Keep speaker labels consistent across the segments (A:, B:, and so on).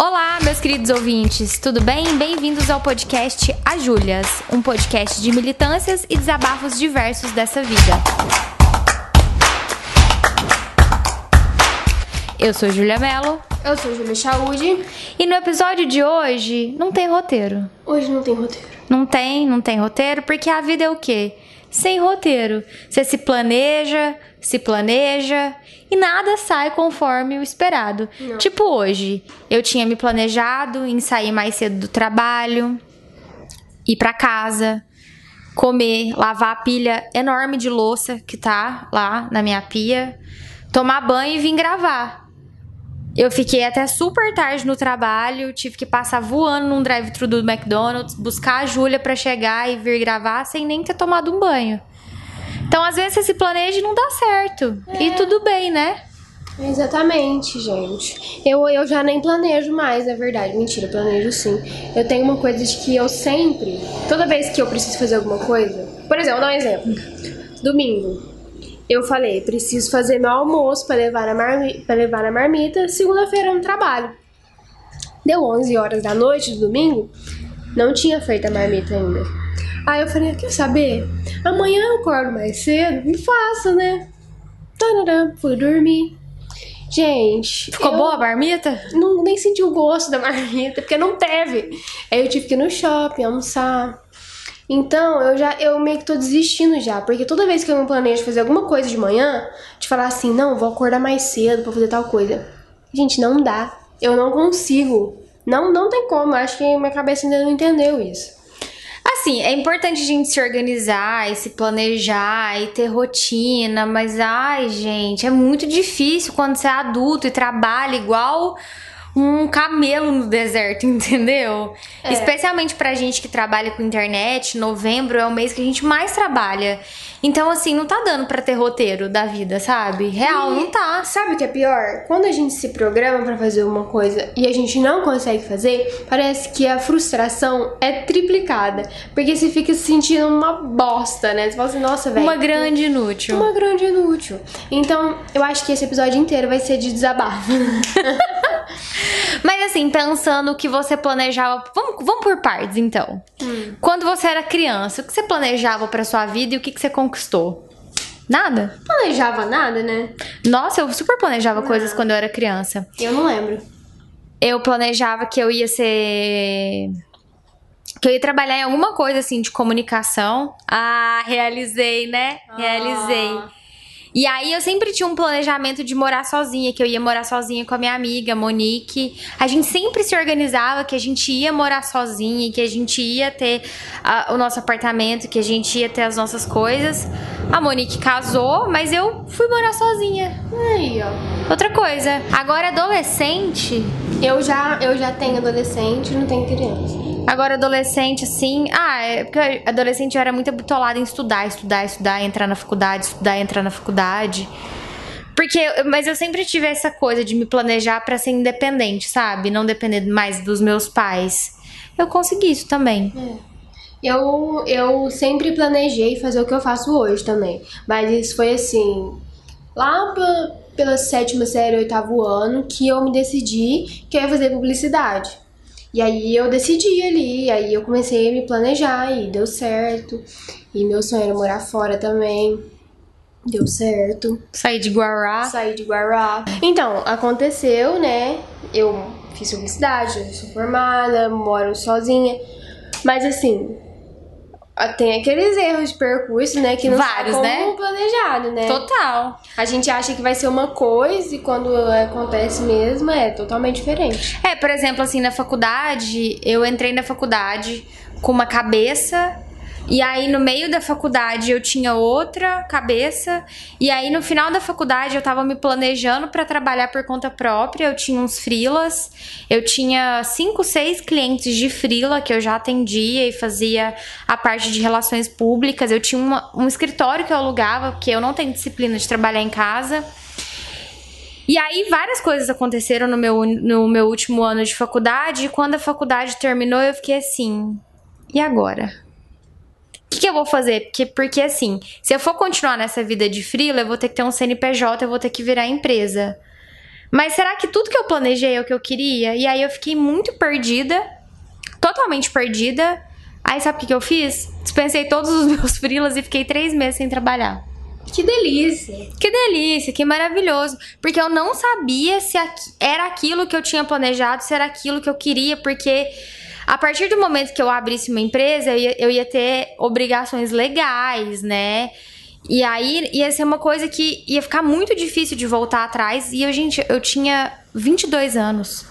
A: Olá, meus queridos ouvintes, tudo bem? Bem-vindos ao podcast A Júlias, um podcast de militâncias e desabafos diversos dessa vida. Eu sou Júlia Mello.
B: Eu sou Júlia Chaude.
A: E no episódio de hoje não tem roteiro.
B: Hoje não tem roteiro.
A: Não tem, não tem roteiro, porque a vida é o quê? Sem roteiro. Você se planeja, se planeja e nada sai conforme o esperado.
B: Não.
A: Tipo hoje, eu tinha me planejado em sair mais cedo do trabalho, ir pra casa, comer, lavar a pilha enorme de louça que tá lá na minha pia, tomar banho e vir gravar. Eu fiquei até super tarde no trabalho, tive que passar voando num drive-thru do McDonald's, buscar a Júlia pra chegar e vir gravar sem nem ter tomado um banho. Então, às vezes, você se planeja e não dá certo. E tudo bem, né?
B: Exatamente, gente. Eu, eu já nem planejo mais, é verdade. Mentira, planejo sim. Eu tenho uma coisa de que eu sempre, toda vez que eu preciso fazer alguma coisa, por exemplo, vou dar um exemplo. Domingo. Eu falei, preciso fazer meu almoço para levar na marmita, para levar na marmita segunda-feira no trabalho. Deu 11 horas da noite do domingo, não tinha feito a marmita ainda. Aí eu falei, quer saber? Amanhã eu acordo mais cedo e faço, né? Tarará, fui dormir. Gente,
A: Ficou boa a marmita?
B: não, nem senti o gosto da marmita, porque não teve. Aí eu tive que ir no shopping almoçar. Então, eu já eu meio que tô desistindo já, porque toda vez que eu me planejo fazer alguma coisa de manhã, de falar assim, não, vou acordar mais cedo pra fazer tal coisa. Gente, não dá. Eu não consigo. Não, não tem como. Acho que minha cabeça ainda não entendeu isso.
A: Assim, é importante a gente se organizar e se planejar e ter rotina, mas ai, gente, é muito difícil quando você é adulto e trabalha igual um camelo no deserto, entendeu?
B: É.
A: Especialmente pra gente que trabalha com internet, novembro é o mês que a gente mais trabalha. Então, assim, não tá dando pra ter roteiro da vida, sabe? Real, não tá.
B: Sabe o que é pior? Quando a gente se programa pra fazer uma coisa e a gente não consegue fazer, parece que a frustração é triplicada. Porque você fica se sentindo uma bosta, né? Você fala assim, nossa, velho.
A: Uma grande inútil.
B: Uma grande inútil. Então, eu acho que esse episódio inteiro vai ser de desabafo.
A: Mas assim, pensando que você planejava. Vamos, vamos por partes, então. Quando você era criança, o que você planejava pra sua vida e o que, que você conquistou? Nada.
B: Planejava nada, né?
A: Nossa, eu super planejava coisas quando eu era criança.
B: Eu não lembro.
A: Eu planejava que eu ia ser. Que eu ia trabalhar em alguma coisa assim de comunicação. Ah, realizei, né? Realizei. E aí eu sempre tinha um planejamento de morar sozinha, que eu ia morar sozinha com a minha amiga, Monique. A gente sempre se organizava que a gente ia morar sozinha, que a gente ia ter ah, o nosso apartamento, que a gente ia ter as nossas coisas. A Monique casou, mas eu fui morar sozinha.
B: Aí, ó.
A: Outra coisa, agora adolescente,
B: Eu já, eu já tenho adolescente, não tenho criança.
A: Agora, adolescente, assim. Ah, é porque adolescente eu era muito bitolada em estudar, estudar, estudar, entrar na faculdade, estudar, entrar na faculdade. Porque, mas eu sempre tive essa coisa de me planejar pra ser independente, sabe? Não depender mais dos meus pais. Eu consegui isso também.
B: Eu, eu sempre planejei fazer o que eu faço hoje também. Mas isso foi assim. Lá pe- pela sétima série, oitavo ano, que eu me decidi que eu ia fazer publicidade. E aí eu decidi ali, aí eu comecei a me planejar e deu certo. E meu sonho era morar fora também. Deu certo.
A: Saí de Guará.
B: Saí de Guará. Então, aconteceu, né? Eu fiz publicidade, eu sou formada, moro sozinha. Mas assim, tem aqueles erros de percurso, né? Que não
A: Vários,
B: sai
A: né?
B: como planejado, né?
A: Total.
B: A gente acha que vai ser uma coisa e quando acontece mesmo é totalmente diferente.
A: É, por exemplo, assim, na faculdade, eu entrei na faculdade com uma cabeça. E aí, no meio da faculdade, eu tinha outra cabeça. E aí, no final da faculdade, eu tava me planejando pra trabalhar por conta própria. Eu tinha uns freelas. Eu tinha cinco, seis clientes de freela que eu já atendia e fazia a parte de relações públicas. Eu tinha uma- um escritório que eu alugava, porque eu não tenho disciplina de trabalhar em casa. E aí várias coisas aconteceram no meu, no meu último ano de faculdade. E quando a faculdade terminou, eu fiquei assim. E agora? O que, que eu vou fazer? Porque, porque assim, se eu for continuar nessa vida de freela, eu vou ter que ter um CNPJ, eu vou ter que virar empresa. Mas será que tudo que eu planejei é o que eu queria? E aí eu fiquei muito perdida, totalmente perdida. Aí sabe o que, que eu fiz? Dispensei todos os meus frilas e fiquei três meses sem trabalhar.
B: Que delícia!
A: Que delícia, que maravilhoso. Porque eu não sabia se era aquilo que eu tinha planejado, se era aquilo que eu queria, porque a partir do momento que eu abrisse uma empresa, eu ia, eu ia ter obrigações legais, né? E aí ia ser uma coisa que ia ficar muito difícil de voltar atrás. E eu, gente, eu tinha 22 anos.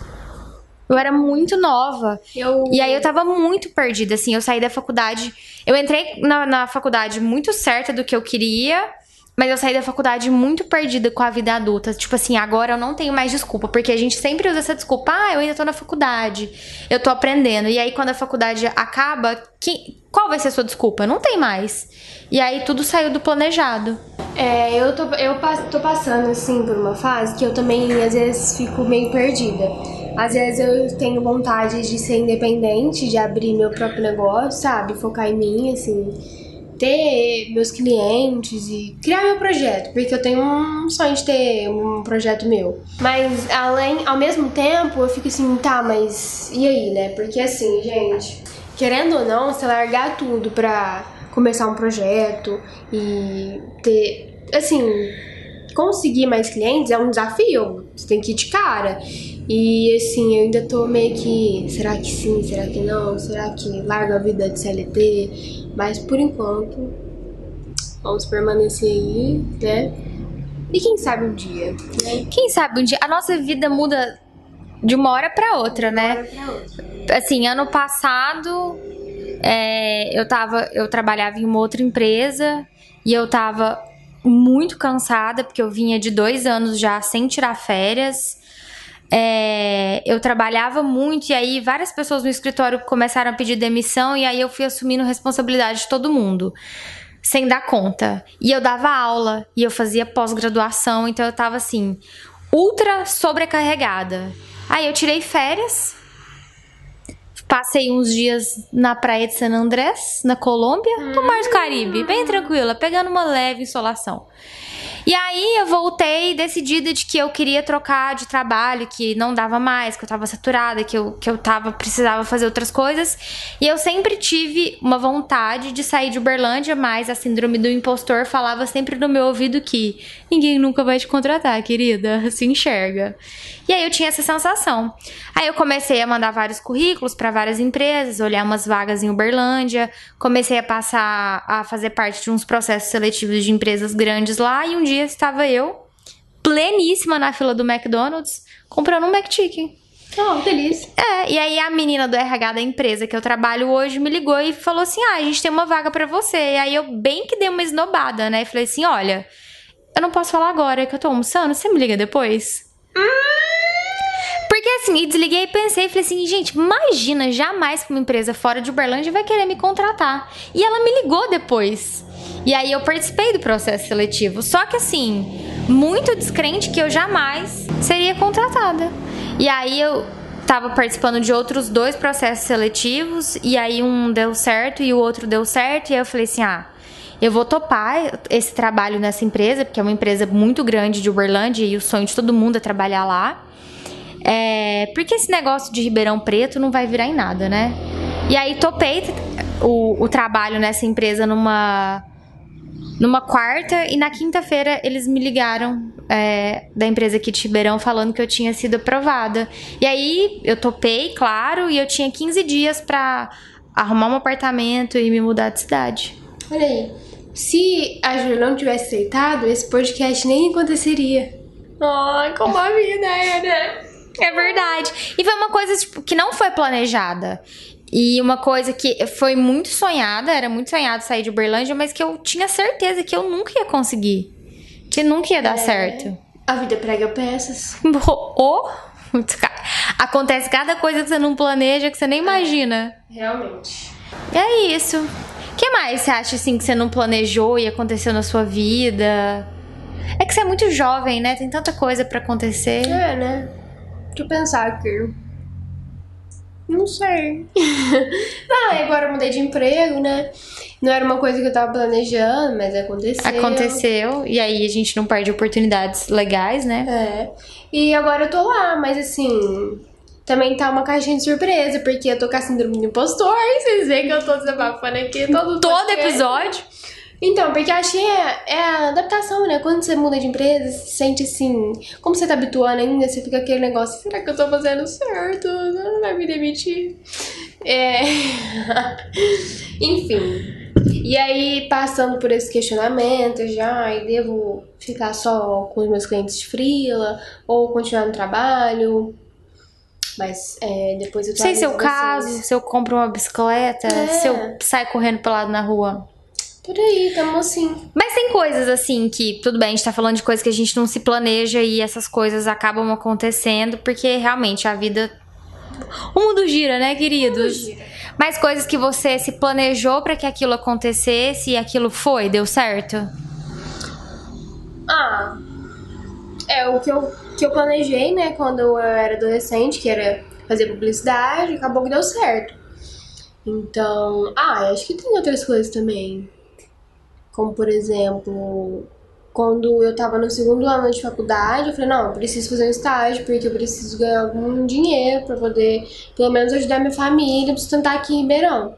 A: Eu era muito nova. Eu... E aí eu tava muito perdida, assim. Eu saí da faculdade. Eu entrei na, na faculdade muito certa do que eu queria. Mas eu saí da faculdade muito perdida com a vida adulta. Tipo assim, agora eu não tenho mais desculpa. Porque a gente sempre usa essa desculpa. Ah, eu ainda tô na faculdade. Eu tô aprendendo. E aí, quando a faculdade acaba, que, qual vai ser a sua desculpa? Não tem mais. E aí, tudo saiu do planejado.
B: É, eu tô, eu tô passando, assim, por uma fase que eu também, às vezes, fico meio perdida. Às vezes eu tenho vontade de ser independente, de abrir meu próprio negócio, sabe? Focar em mim, assim ter meus clientes e criar meu projeto, porque eu tenho um sonho de ter um projeto meu. Mas além, ao mesmo tempo, eu fico assim, tá, mas e aí, né? Porque assim, gente, querendo ou não, você largar tudo pra começar um projeto e ter, assim, conseguir mais clientes é um desafio. Você tem que ir de cara. E assim, eu ainda tô meio que. Será que sim? Será que não? Será que larga a vida de CLT? Mas por enquanto, vamos permanecer aí, né? E quem sabe um dia, né?
A: Quem sabe um dia. A nossa vida muda de uma hora para outra, né?
B: Uma hora pra outra.
A: Assim, ano passado é, eu tava. Eu trabalhava em uma outra empresa e eu tava muito cansada, porque eu vinha de dois anos já sem tirar férias. É, eu trabalhava muito e aí várias pessoas no escritório começaram a pedir demissão e aí eu fui assumindo responsabilidade de todo mundo sem dar conta. E eu dava aula e eu fazia pós-graduação, então eu tava assim, ultra sobrecarregada. Aí eu tirei férias, passei uns dias na praia de San Andrés, na Colômbia, no Mar do Caribe, bem tranquila, pegando uma leve insolação. E aí eu voltei decidida de que eu queria trocar de trabalho, que não dava mais, que eu tava saturada, que eu, que eu tava, precisava fazer outras coisas. E eu sempre tive uma vontade de sair de Uberlândia, mas a síndrome do impostor falava sempre no meu ouvido que ninguém nunca vai te contratar, querida. Se enxerga. E aí eu tinha essa sensação. Aí eu comecei a mandar vários currículos para várias empresas, olhar umas vagas em Uberlândia, comecei a passar a fazer parte de uns processos seletivos de empresas grandes lá e um dia estava eu pleníssima na fila do McDonald's comprando um McChicken.
B: Oh, delícia.
A: É, e aí a menina do RH da empresa que eu trabalho hoje me ligou e falou assim: "Ah, a gente tem uma vaga para você". E aí eu bem que dei uma esnobada, né? E falei assim: "Olha, eu não posso falar agora que eu tô almoçando, você me liga depois?" Porque assim, e desliguei e pensei, falei assim, gente, imagina, jamais que uma empresa fora de Uberlândia vai querer me contratar. E ela me ligou depois. E aí eu participei do processo seletivo. Só que assim, muito descrente que eu jamais seria contratada. E aí eu tava participando de outros dois processos seletivos e aí um deu certo e o outro deu certo e aí eu falei assim: "Ah, eu vou topar esse trabalho nessa empresa, porque é uma empresa muito grande de Uberlândia e o sonho de todo mundo é trabalhar lá. É, porque esse negócio de Ribeirão Preto não vai virar em nada, né? E aí topei o, o trabalho nessa empresa numa numa quarta e na quinta-feira eles me ligaram é, da empresa aqui de Ribeirão falando que eu tinha sido aprovada. E aí eu topei, claro, e eu tinha 15 dias para arrumar um apartamento e me mudar de cidade.
B: Olha aí, se a Júlia não tivesse aceitado, esse podcast nem aconteceria. Ai, como a vida é, né?
A: É verdade. E foi uma coisa tipo, que não foi planejada. E uma coisa que foi muito sonhada, era muito sonhado sair de Uberlândia, mas que eu tinha certeza que eu nunca ia conseguir. Que nunca ia dar é, certo.
B: A vida prega peças.
A: Oh, acontece cada coisa que você não planeja, que você nem é, imagina.
B: Realmente.
A: É isso. O que mais você acha assim que você não planejou e aconteceu na sua vida? É que você é muito jovem, né? Tem tanta coisa para acontecer.
B: É, né? Deixa eu pensar aqui. Não sei. não, e agora eu mudei de emprego, né? Não era uma coisa que eu tava planejando, mas aconteceu.
A: Aconteceu, e aí a gente não perde oportunidades legais, né?
B: É. E agora eu tô lá, mas assim. Também tá uma caixinha de surpresa, porque eu tô com a síndrome do impostor. Vocês veem que eu tô desabafando aqui todo
A: Todo episódio.
B: Então, porque acho que é, é a adaptação, né? Quando você muda de empresa, você se sente assim. Como você tá habituando ainda, você fica aquele negócio: será que eu tô fazendo certo? Não vai me demitir. É. Enfim. E aí, passando por esse questionamento já, e devo ficar só com os meus clientes de freela ou continuar no trabalho. Mas é, depois eu
A: sei se é
B: pra
A: caso,
B: vocês.
A: se eu compro uma bicicleta,
B: É.
A: se eu saio correndo pelado na rua.
B: Por aí, tamo assim.
A: Mas tem coisas assim que, tudo bem, a gente tá falando de coisas que a gente não se planeja e essas coisas acabam acontecendo, porque realmente a vida. O mundo gira, né, queridos? Mas coisas que você se planejou pra que aquilo acontecesse e aquilo foi, deu certo?
B: Ah, é o que eu, que eu planejei, né, quando eu era adolescente, que era fazer publicidade, acabou que deu certo. Então, ah, acho que tem outras coisas também. Como, por exemplo, quando eu tava no segundo ano de faculdade, eu falei, não, eu preciso fazer um estágio, porque eu preciso ganhar algum dinheiro pra poder, pelo menos, ajudar minha família, sustentar aqui em Ribeirão.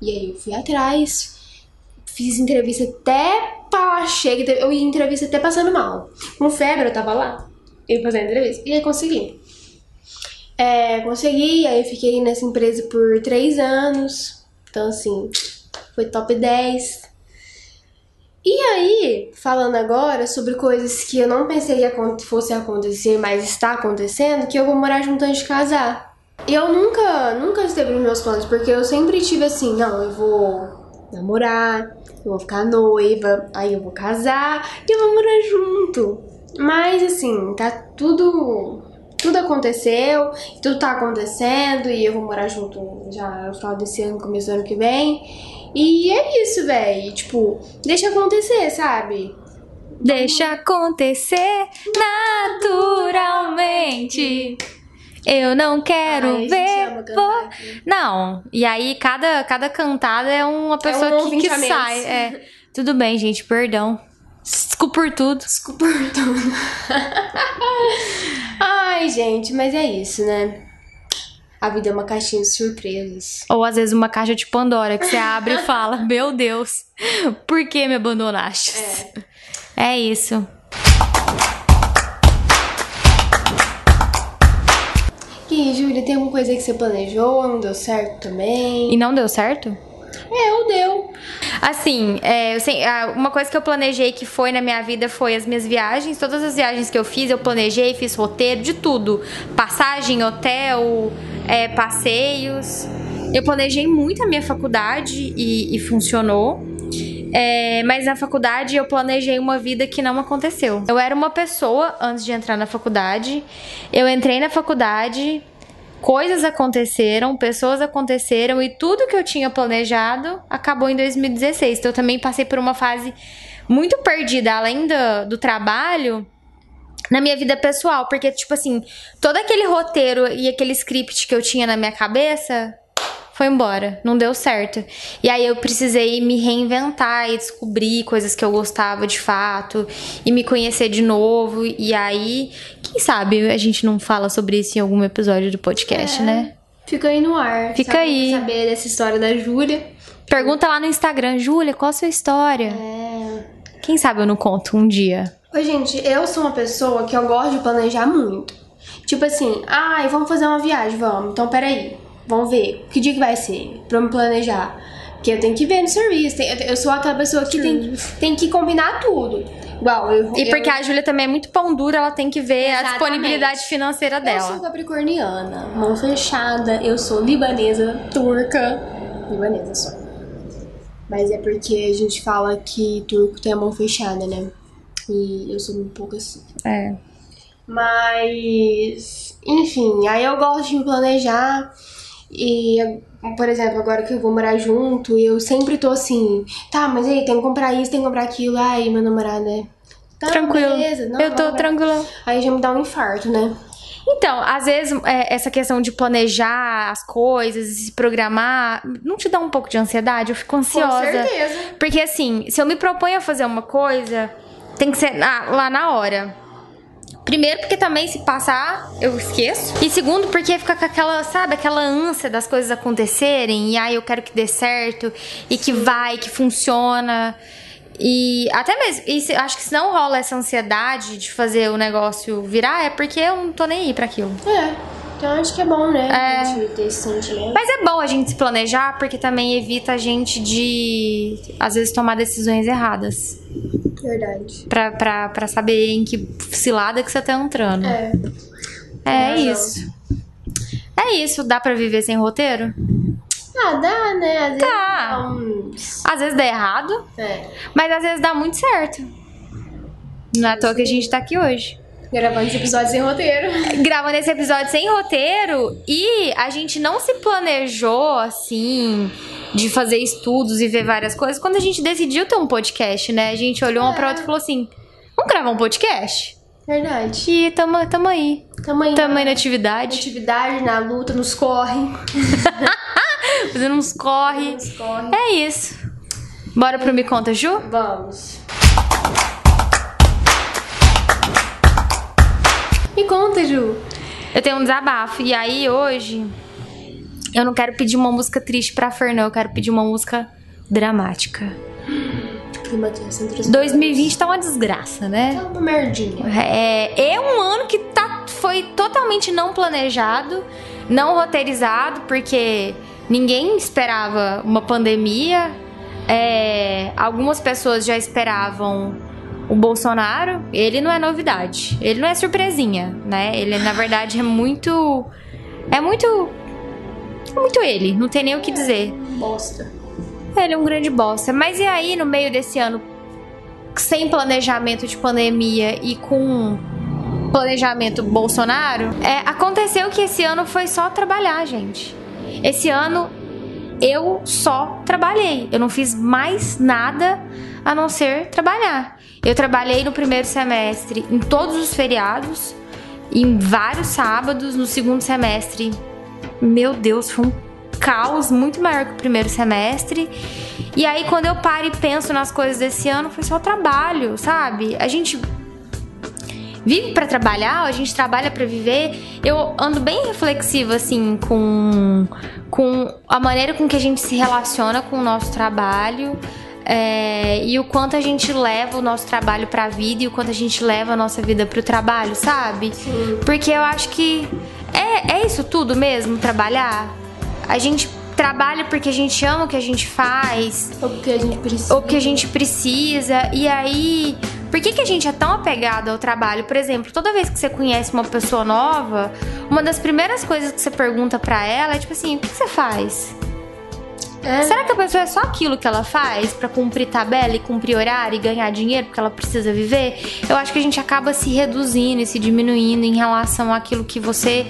B: E aí eu fui atrás, fiz entrevista até pra chega, eu ia entrevista até passando mal. Com febre, eu tava lá, eu fazendo entrevista, e aí consegui. É, consegui, aí fiquei nessa empresa por três anos, então assim, foi top 10. E aí, falando agora sobre coisas que eu não pensei que fosse acontecer, mas está acontecendo, que eu vou morar junto antes de casar. E eu nunca, nunca esteve nos meus planos, porque eu sempre tive assim, não, eu vou namorar, eu vou ficar noiva, aí eu vou casar e eu vou morar junto. Mas assim, tá tudo. Tudo aconteceu, tudo tá acontecendo e eu vou morar junto já no final desse ano, começo do ano que vem. E é isso, véi. Tipo, deixa acontecer, sabe?
A: Deixa acontecer naturalmente. Eu não quero
B: Ai,
A: ver. vo-. Não, e aí cada, cada cantada é uma pessoa que,
B: ouvinte
A: que
B: menos.
A: sai. É. Tudo bem, gente, perdão. Desculpa por tudo.
B: Desculpa por tudo. Ai, gente, mas é isso, né? A vida é uma caixinha de surpresas.
A: Ou às vezes uma caixa de Pandora que você abre e fala: Meu Deus, por que me abandonaste? É, isso.
B: E, Júlia, tem alguma coisa que você planejou, não deu certo também?
A: E não deu certo?
B: É, ou deu.
A: Assim, é, eu ah, uma coisa que eu planejei que foi na minha vida foi as minhas viagens. Todas as viagens que eu fiz, eu planejei, fiz roteiro de tudo: passagem, hotel, é, passeios. Eu planejei muito a minha faculdade e, e funcionou. É, mas na faculdade eu planejei uma vida que não aconteceu. Eu era uma pessoa antes de entrar na faculdade. Eu entrei na faculdade, coisas aconteceram, pessoas aconteceram e tudo que eu tinha planejado acabou em 2016. Então eu também passei por uma fase muito perdida, além do, do trabalho. Na minha vida pessoal, porque, tipo assim, todo aquele roteiro e aquele script que eu tinha na minha cabeça foi embora, não deu certo. E aí eu precisei me reinventar e descobrir coisas que eu gostava de fato e me conhecer de novo. E aí, quem sabe a gente não fala sobre isso em algum episódio do podcast,
B: É.
A: né?
B: Fica aí no ar.
A: Fica
B: Sabe-
A: aí.
B: Saber dessa história da Júlia.
A: Pergunta lá no Instagram, Júlia, qual a sua história?
B: É.
A: Quem sabe eu não conto um dia.
B: Oi, gente, eu sou uma pessoa que eu gosto de planejar muito. Tipo assim, ai, vamos fazer uma viagem, vamos. Então, peraí, vamos ver. Que dia que vai ser? Pra eu me planejar. Porque eu tenho que ver no serviço. Eu sou aquela pessoa que tem, tem que combinar tudo. Igual, eu.
A: E porque
B: eu,
A: a Júlia também é muito pão dura, ela tem que ver a
B: Exatamente.
A: disponibilidade financeira
B: Eu sou
A: dela.
B: capricorniana, mão fechada, eu sou libanesa, turca. Libanesa só. Mas é porque a gente fala que turco tem a mão fechada, né? E eu sou um pouco assim.
A: É.
B: Mas, enfim, aí eu gosto de me planejar. E, por exemplo, agora que eu vou morar junto, eu sempre tô assim, tá, mas aí tem que comprar isso, tem que comprar aquilo. Ai, meu namorado é. Tá,
A: Tranquilo.
B: beleza, não,
A: eu tô
B: comprar.
A: tranquila.
B: Aí já me dá um infarto, né?
A: Então, às vezes, é, essa questão de planejar as coisas, se programar, não te dá um pouco de ansiedade? Eu fico ansiosa.
B: Com certeza.
A: Porque, assim, se eu me proponho a fazer uma coisa, tem que ser lá na hora. Primeiro, porque também se passar, eu esqueço. E segundo, porque fica com aquela, sabe, aquela ânsia das coisas acontecerem. E aí eu quero que dê certo. E que vai, que funciona. E até mesmo, e se- acho que se não rola essa ansiedade de fazer o negócio virar, é porque eu não tô nem aí pra aquilo.
B: É. Então acho que é bom, né?
A: É.
B: A gente ter esse sentimento.
A: Mas é bom a gente se planejar, porque também evita a gente de, às vezes, tomar decisões erradas.
B: Verdade.
A: Pra, pra, pra saber em que cilada que você tá entrando.
B: É.
A: É isso. É isso. Dá pra viver sem roteiro?
B: Ah, dá, né? Às vezes
A: Tá.
B: dá uns...
A: Às vezes dá errado,
B: É.
A: mas às vezes dá muito certo. Não é à toa que a gente tá aqui hoje.
B: Gravando esse episódio sem roteiro.
A: Gravando esse episódio sem roteiro e a gente não se planejou assim de fazer estudos e ver várias coisas quando a gente decidiu ter um podcast, né? A gente olhou uma pra outra e falou assim: vamos gravar um podcast?
B: Verdade.
A: E tamo, tamo aí.
B: Tamo aí,
A: Tamo aí na
B: na
A: atividade.
B: atividade, na luta, nos corre.
A: Fazendo uns corre.
B: Nos corre.
A: É isso. Bora pro Me Conta, Ju?
B: Vamos. Me conta, Ju.
A: Eu tenho um desabafo. E aí, hoje, eu não quero pedir uma música triste pra Fer, não. Eu quero pedir uma música dramática.
B: Clima tenso entre os
A: 2020 tá uma desgraça, né?
B: Tá uma merdinha.
A: É, é um ano que tá, foi totalmente não planejado, não roteirizado, porque ninguém esperava uma pandemia. É, algumas pessoas já esperavam o Bolsonaro. Ele não é novidade, ele não é surpresinha, né? Ele na verdade é muito, é muito, é muito ele. Não tem nem o que dizer.
B: Bosta.
A: Ele é um grande bosta. Mas e aí, no meio desse ano, sem planejamento de pandemia e com planejamento Bolsonaro, é, aconteceu que esse ano foi só trabalhar, gente. Esse ano eu só trabalhei. Eu não fiz mais nada a não ser trabalhar. Eu trabalhei no primeiro semestre em todos os feriados, em vários sábados. No segundo semestre, meu Deus, foi um caos muito maior que o primeiro semestre. E aí, quando eu paro e penso nas coisas desse ano, foi só trabalho, sabe? A gente vive para trabalhar, a gente trabalha para viver. Eu ando bem reflexiva assim com com a maneira com que a gente se relaciona com o nosso trabalho. É, e o quanto a gente leva o nosso trabalho pra vida e o quanto a gente leva a nossa vida pro trabalho, sabe?
B: Sim.
A: Porque eu acho que é, é isso tudo mesmo, trabalhar. A gente trabalha porque a gente ama o que a gente faz,
B: Ou porque a gente precisa.
A: ou porque a gente precisa. E aí, por que, que a gente é tão apegado ao trabalho? Por exemplo, toda vez que você conhece uma pessoa nova, uma das primeiras coisas que você pergunta pra ela é tipo assim: o que você faz?
B: É,
A: Será que a pessoa é só aquilo que ela faz pra cumprir tabela e cumprir horário e ganhar dinheiro porque ela precisa viver? Eu acho que a gente acaba se reduzindo e se diminuindo em relação àquilo que você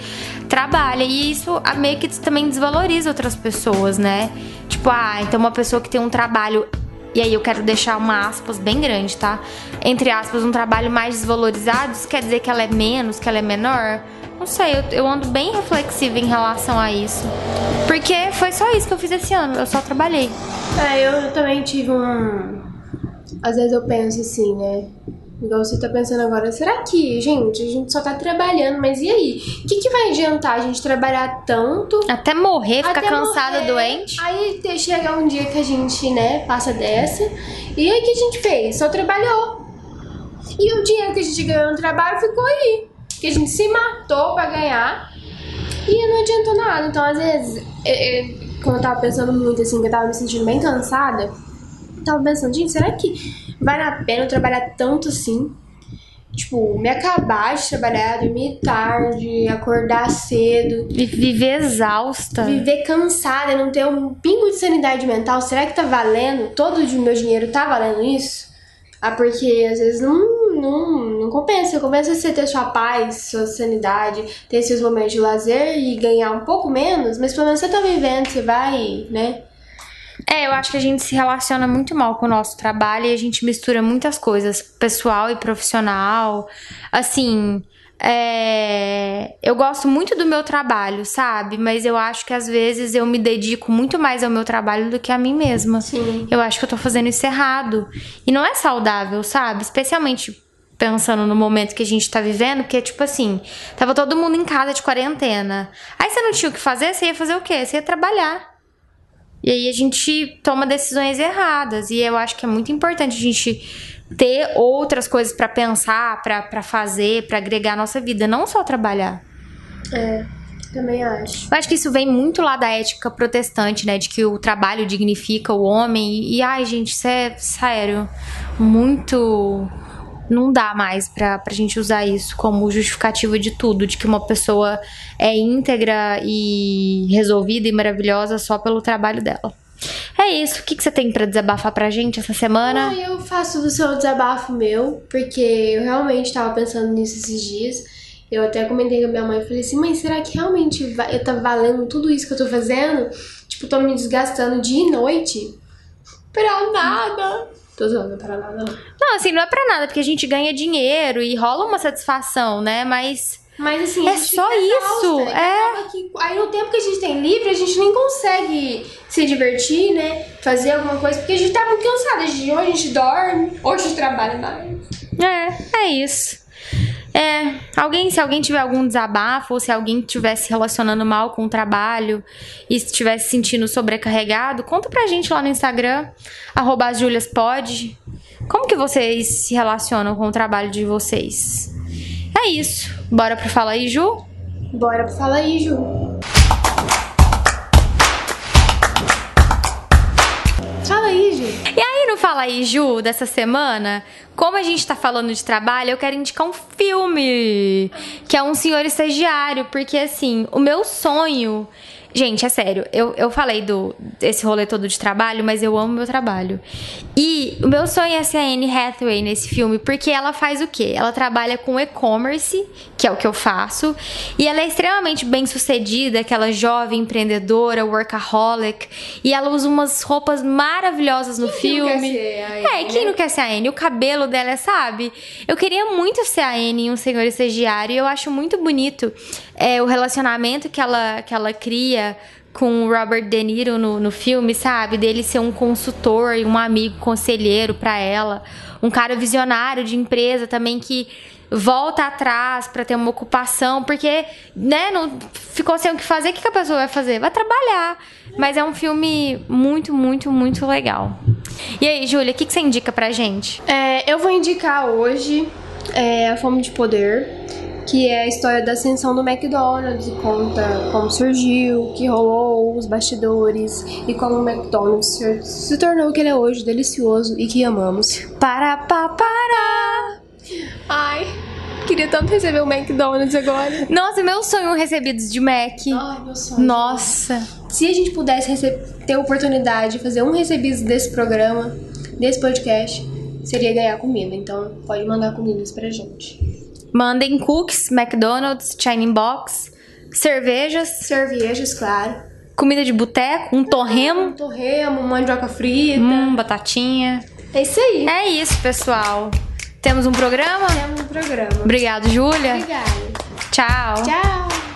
A: trabalha. E isso meio que também desvaloriza outras pessoas, né? Tipo, ah, então uma pessoa que tem um trabalho. E aí eu quero deixar uma aspas bem grande, tá? Entre aspas, um trabalho mais desvalorizado, isso quer dizer que ela é menos, que ela é menor? Não sei, eu, eu ando bem reflexiva em relação a isso. Porque foi só isso que eu fiz esse ano, eu só trabalhei.
B: É, eu também tive um. Às vezes eu penso assim, né? Igual você tá pensando agora, será que, gente, a gente só tá trabalhando, mas e aí? O que, que vai adiantar a gente trabalhar tanto?
A: Até morrer, ficar
B: até
A: cansada,
B: morrer,
A: doente.
B: Aí te- chega um dia que a gente, né, passa dessa. E aí o que a gente fez? Só trabalhou. E o dinheiro que a gente ganhou no trabalho ficou aí. Que a gente se matou pra ganhar. E não adiantou nada. Então, às vezes, é, é, quando eu tava pensando muito assim, que eu tava me sentindo bem cansada, eu tava pensando, gente, será que vale a pena eu trabalhar tanto assim? Tipo, me acabar de trabalhar, dormir tarde, acordar cedo,
A: Vi- Viver exausta.
B: viver cansada, não ter um pingo de sanidade mental, será que tá valendo? Todo o meu dinheiro tá valendo isso? Ah, porque às vezes não, não, não compensa. Compensa você ter sua paz, sua sanidade, ter seus momentos de lazer e ganhar um pouco menos, mas pelo menos você tá vivendo, você vai, né?
A: É, eu acho que a gente se relaciona muito mal com o nosso trabalho e a gente mistura muitas coisas, pessoal e profissional. Assim, é, eu gosto muito do meu trabalho, sabe? Mas eu acho que às vezes eu me dedico muito mais ao meu trabalho do que a mim mesma.
B: Sim.
A: Eu acho que eu tô fazendo isso errado. E não é saudável, sabe? Especialmente pensando no momento que a gente tá vivendo, porque, tipo assim, tava todo mundo em casa de quarentena. Aí você não tinha o que fazer, você ia fazer o quê? Você ia trabalhar. E aí a gente toma decisões erradas. E eu acho que é muito importante a gente ter outras coisas para pensar, para fazer, para agregar a nossa vida, não só trabalhar.
B: É, também acho.
A: Eu acho que isso vem muito lá da ética protestante, né? De que o trabalho dignifica o homem. E, e ai, gente, isso é sério. Muito. Não dá mais pra, pra gente usar isso como justificativa de tudo, de que uma pessoa é íntegra e resolvida e maravilhosa só pelo trabalho dela. É isso. O que, que você tem pra desabafar pra gente essa semana?
B: Ah, eu faço do seu desabafo meu, porque eu realmente tava pensando nisso esses dias. Eu até comentei com a minha mãe e falei assim, mãe, será que realmente eu tá valendo tudo isso que eu tô fazendo? Tipo, tô me desgastando dia e noite pra nada. Tô zoando, pra nada não.
A: Não, assim, não é pra nada, porque a gente ganha dinheiro e rola uma satisfação, né? Mas.
B: Mas assim,
A: É só isso,
B: exausta,
A: é.
B: que- aí no tempo que a gente tem livre, a gente nem consegue se divertir, né? Fazer alguma coisa, porque a gente tá muito cansada. Gente, ou a gente dorme, ou a gente trabalha mais.
A: É, é isso. É, alguém, se alguém tiver algum desabafo, ou se alguém estiver se relacionando mal com o trabalho e estiver se sentindo sobrecarregado, conta pra gente lá no Instagram, arroba as juliaspod. Como que vocês se relacionam com o trabalho de vocês? É isso. Bora pro Fala aí, Ju?
B: Bora pra falar aí, Ju.
A: No Fala aí, Ju, dessa semana, como a gente tá falando de trabalho, eu quero indicar um filme, que é um senhor estagiário, porque assim, o meu sonho. Gente, é sério, eu, eu falei do esse rolê todo de trabalho, mas eu amo meu trabalho. E o meu sonho é ser a Anne Hathaway nesse filme, porque ela faz o quê? Ela trabalha com e-commerce, que é o que eu faço, e ela é extremamente bem sucedida, aquela jovem empreendedora, workaholic, e ela usa umas roupas maravilhosas no
B: Quem
A: filme.
B: quer ser a Anne,
A: é, quem
B: né?
A: não quer ser a Anne? O cabelo dela, sabe? Eu queria muito ser a Anne em um senhor estagiário, e eu acho muito bonito é, o relacionamento que ela, que ela cria com o Robert De Niro no, no filme, sabe? Dele ser um consultor e um amigo conselheiro pra ela. Um cara visionário de empresa também que volta atrás pra ter uma ocupação, porque, né, não ficou sem o que fazer, o que, que a pessoa vai fazer? Vai trabalhar. Mas é um filme muito, muito, muito legal. E aí, Júlia, o que, que você indica pra gente?
B: É, eu vou indicar hoje é, A Fome de Poder, que é a história da ascensão do McDonald's e conta como surgiu, o que rolou, os bastidores e como o McDonald's se, tornou o que ele é hoje, delicioso e que amamos.
A: Para, pa, para!
B: Ai, queria tanto receber o McDonald's agora.
A: Nossa, meu sonho recebidos de Mac.
B: Ai, meu sonho.
A: Nossa.
B: Se a gente pudesse ter a oportunidade de fazer um recebido desse programa, desse podcast, seria ganhar comida. Então, pode mandar comidas pra gente.
A: Mandem cookies, McDonald's, Shining Box, cervejas,
B: Cervejas, claro.
A: comida de boteco, um torremo,
B: Um torremo, mandioca frita.
A: hum, batatinha.
B: É isso aí.
A: É isso, pessoal. Temos um programa?
B: Temos um programa.
A: Obrigado, Júlia.
B: Obrigada.
A: Tchau.
B: Tchau.